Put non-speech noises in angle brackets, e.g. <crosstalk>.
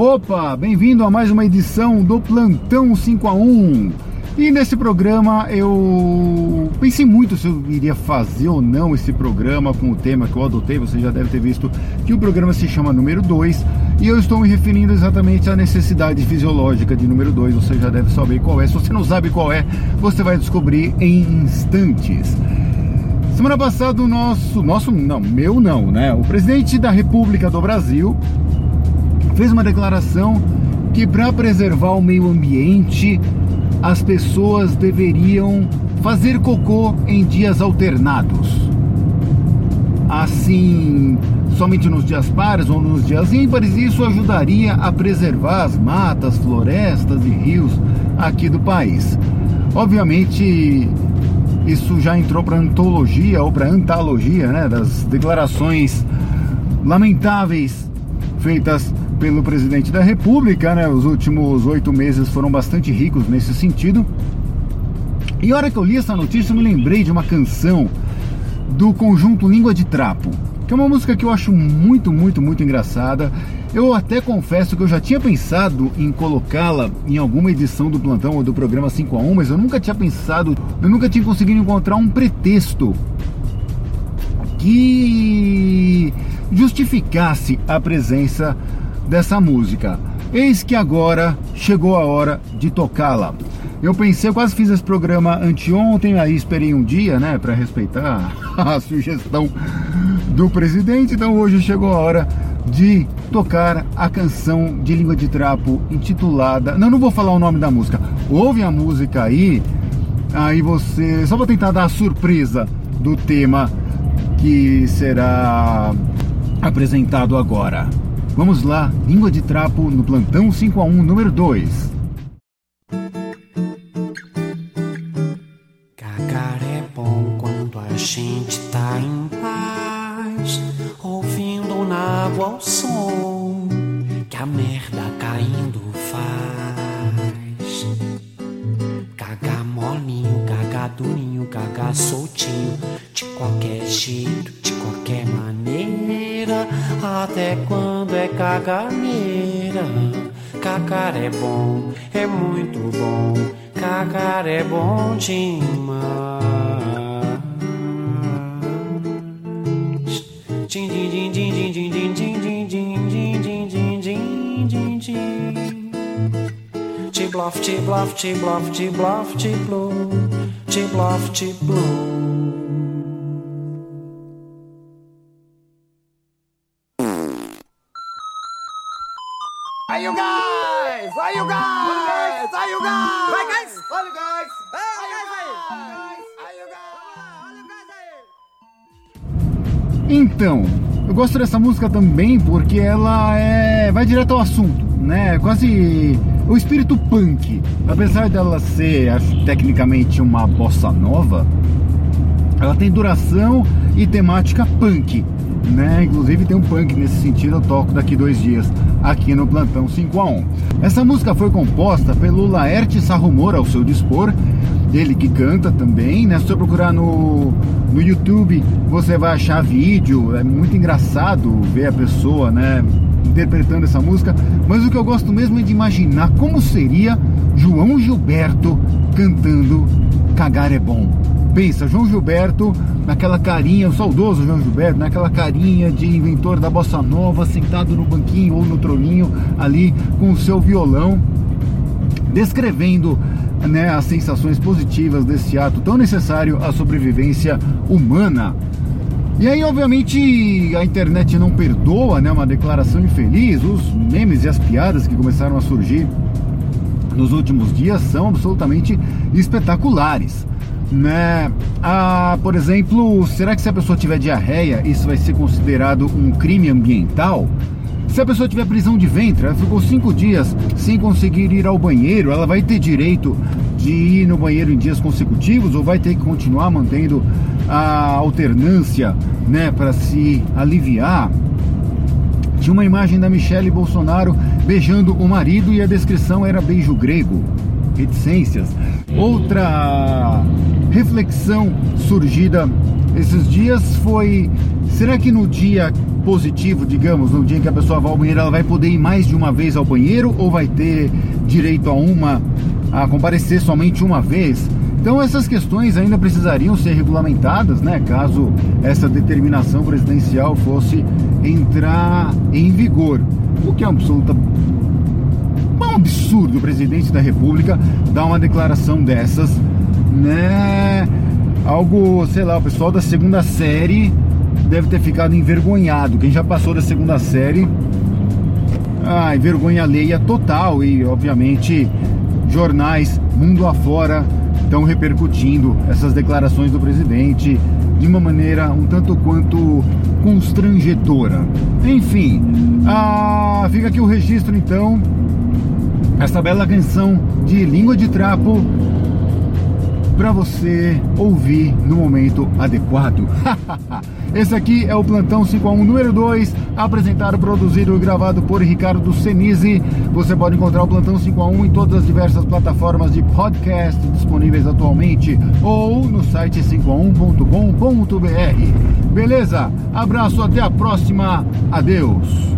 Opa, bem-vindo a mais uma edição do Plantão 5 a 1. E nesse programa eu pensei muito se eu iria fazer ou não esse programa com o tema que eu adotei. Você já deve ter visto que o programa se chama número 2 e eu estou me referindo exatamente à necessidade fisiológica de número 2. Você já deve saber qual é. Se você não sabe qual é, você vai descobrir em instantes. Semana passada o nosso, nosso não, meu não, né? O presidente da República do Brasil fez uma declaração que para preservar o meio ambiente as pessoas deveriam fazer cocô em dias alternados. Assim, somente nos dias pares ou nos dias ímpares, isso ajudaria a preservar as matas, florestas e rios aqui do país. Obviamente, isso já entrou para antologia ou para antologia, né, das declarações lamentáveis feitas pelo presidente da República, né? Os últimos oito meses foram bastante ricos nesse sentido. E a hora que eu li essa notícia, eu me lembrei de uma canção do conjunto Língua de Trapo, que é uma música que eu acho muito, muito, muito engraçada. Eu até confesso que eu já tinha pensado em colocá-la em alguma edição do plantão ou do programa 5 a 1, mas eu nunca tinha pensado, eu nunca tinha conseguido encontrar um pretexto que justificasse a presença dessa música. Eis que agora chegou a hora de tocá-la. Eu pensei, eu quase fiz esse programa anteontem, aí esperei um dia, né, para respeitar <laughs> a sugestão do presidente. Então hoje chegou a hora de tocar a canção de língua de trapo intitulada. Não, não vou falar o nome da música. Ouve a música aí, aí você. Só vou tentar dar a surpresa do tema que será apresentado agora. Vamos lá, língua de trapo no plantão 5 a 1 número 2. Cagar é bom quando a gente tá em paz, ouvindo na água o som que a merda caindo faz. Cagar molinho, cagar durinho, cagar soltinho, de qualquer jeito, maneira, até quando é caganeira. Cagar é bom, é muito bom, cagar é bom demais. Din din din din din din din din din din din din din din din din. Te bluff, te bluff, te Vai! Olha, guys! Olha, guys aí! Então, eu gosto dessa música também porque ela é vai direto ao assunto, né? É Quase o espírito punk. Apesar dela ser acho, tecnicamente uma bossa nova, ela tem duração e temática punk, né? Inclusive tem um punk nesse sentido, eu toco daqui dois dias aqui no Plantão 5 a 1. Essa música foi composta pelo Laerte Sarrumor ao seu dispor, ele que canta também, né? Se você procurar no, no YouTube, você vai achar vídeo, é muito engraçado ver a pessoa, né? Interpretando essa música, mas o que eu gosto mesmo é de imaginar como seria João Gilberto cantando Cagar é Bom. Pensa, João Gilberto, naquela carinha, o saudoso João Gilberto, naquela carinha de inventor da bossa nova, sentado no banquinho ou no troninho ali com o seu violão, descrevendo né, as sensações positivas desse ato tão necessário à sobrevivência humana. E aí, obviamente, a internet não perdoa né, uma declaração infeliz, os memes e as piadas que começaram a surgir nos últimos dias são absolutamente espetaculares. Né? Ah, por exemplo, será que se a pessoa tiver diarreia, isso vai ser considerado um crime ambiental? Se a pessoa tiver prisão de ventre, ela ficou cinco dias sem conseguir ir ao banheiro, ela vai ter direito de ir no banheiro em dias consecutivos ou vai ter que continuar mantendo a alternância, né, para se aliviar? Tinha uma imagem da Michelle Bolsonaro beijando o marido e a descrição era beijo grego. Reticências. Outra reflexão surgida esses dias foi: será que no dia positivo, digamos, no dia em que a pessoa vai ao banheiro, ela vai poder ir mais de uma vez ao banheiro ou vai ter direito a uma a comparecer somente uma vez? Então essas questões ainda precisariam ser regulamentadas, né, caso essa determinação presidencial fosse entrar em vigor. O que é absoluta um absurdo o presidente da República dar uma declaração dessas, né? Algo, sei lá, o pessoal da segunda série deve ter ficado envergonhado. Quem já passou da segunda série, ah, vergonha alheia total e, obviamente, jornais mundo afora estão repercutindo essas declarações do presidente de uma maneira um tanto quanto constrangedora. Enfim, ah, fica aqui o registro então, essa bela canção de língua de trapo para você ouvir no momento adequado. <laughs> Esse aqui é o Plantão 5 a 1 número 2, apresentado, produzido e gravado por Ricardo Senise. Você pode encontrar o Plantão 5 a 1 em todas as diversas plataformas de podcast disponíveis atualmente ou no site 5a1.com.br. Beleza? Abraço, até a próxima. Adeus.